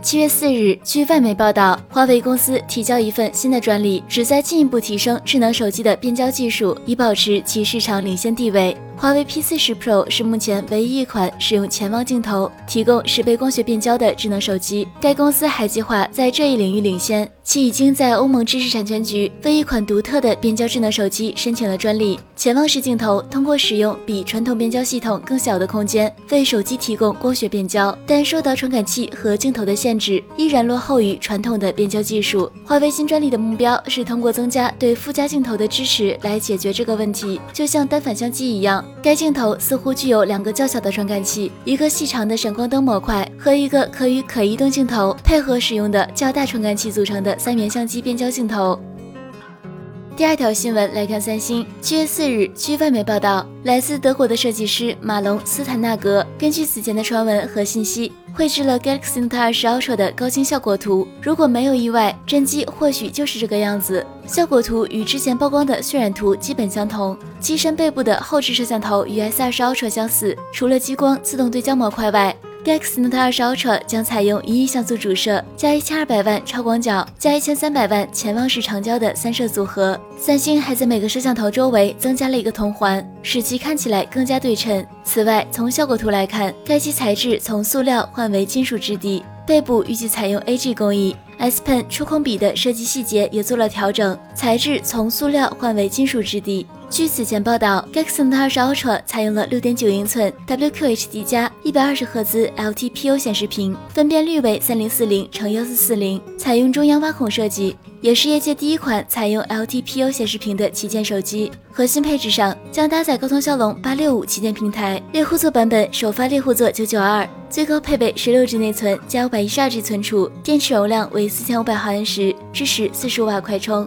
七月四日，据外媒报道，华为公司提交一份新的专利，旨在进一步提升智能手机的变焦技术，以保持其市场领先地位。华为 P 四十 Pro 是目前唯一一款使用潜望镜头、提供十倍光学变焦的智能手机。该公司还计划在这一领域领先，其已经在欧盟知识产权局为一款独特的变焦智能手机申请了专利。潜望式镜头通过使用比传统变焦系统更小的空间，为手机提供光学变焦，但受到传感器和镜头的限限制，依然落后于传统的变焦技术。华为新专利的目标是通过增加对附加镜头的支持来解决这个问题，就像单反相机一样。该镜头似乎具有两个较小的传感器，一个细长的闪光灯模块和一个可与可移动镜头配合使用的较大传感器组成的三元相机变焦镜头。第二条新闻来看，三星七月四日，据外媒报道，来自德国的设计师马龙斯坦纳格根据此前的传闻和信息，绘制了 Galaxy Note 20 Ultra 的高清效果图。如果没有意外，真机或许就是这个样子。效果图与之前曝光的渲染图基本相同。机身背部的后置摄像头与 S20 Ultra 相似，除了激光自动对焦模块外。Galaxy Note 20 Ultra 将采用一亿像素主摄加一千二百万超广角加一千三百万潜望式长焦的三摄组合。三星还在每个摄像头周围增加了一个铜环，使其看起来更加对称。此外，从效果图来看，该机材质从塑料换为金属质地，背部预计采用 AG 工艺。S Pen 触控笔的设计细节也做了调整，材质从塑料换为金属质地。据此前报道，Galaxy Note 20 Ultra 采用了6.9英寸 WQHD 加120赫兹 LTPO 显示屏，分辨率为3040乘1440，采用中央挖孔设计，也是业界第一款采用 LTPO 显示屏的旗舰手机。核心配置上将搭载高通骁龙865旗舰平台，猎户座版本首发猎户座992，最高配备 16G 内存加 512G 存储，电池容量为4500毫安时，支持45瓦快充。